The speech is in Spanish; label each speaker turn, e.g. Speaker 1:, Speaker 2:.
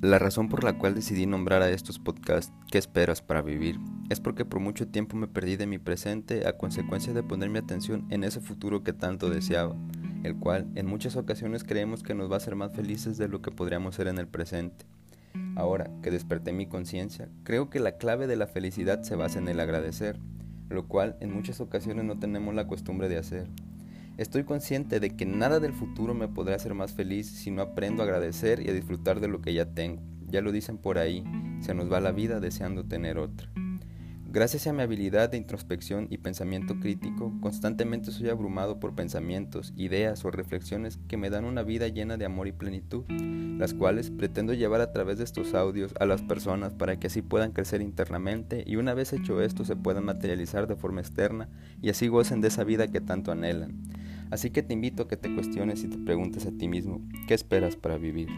Speaker 1: La razón por la cual decidí nombrar a estos podcasts ¿Qué esperas para vivir? es porque por mucho tiempo me perdí de mi presente a consecuencia de poner mi atención en ese futuro que tanto deseaba, el cual en muchas ocasiones creemos que nos va a hacer más felices de lo que podríamos ser en el presente. Ahora que desperté mi conciencia, creo que la clave de la felicidad se basa en el agradecer, lo cual en muchas ocasiones no tenemos la costumbre de hacer. Estoy consciente de que nada del futuro me podrá hacer más feliz si no aprendo a agradecer y a disfrutar de lo que ya tengo. Ya lo dicen por ahí, se nos va la vida deseando tener otra. Gracias a mi habilidad de introspección y pensamiento crítico, constantemente soy abrumado por pensamientos, ideas o reflexiones que me dan una vida llena de amor y plenitud, las cuales pretendo llevar a través de estos audios a las personas para que así puedan crecer internamente y una vez hecho esto se puedan materializar de forma externa y así gocen de esa vida que tanto anhelan. Así que te invito a que te cuestiones y te preguntes a ti mismo, ¿qué esperas para vivir?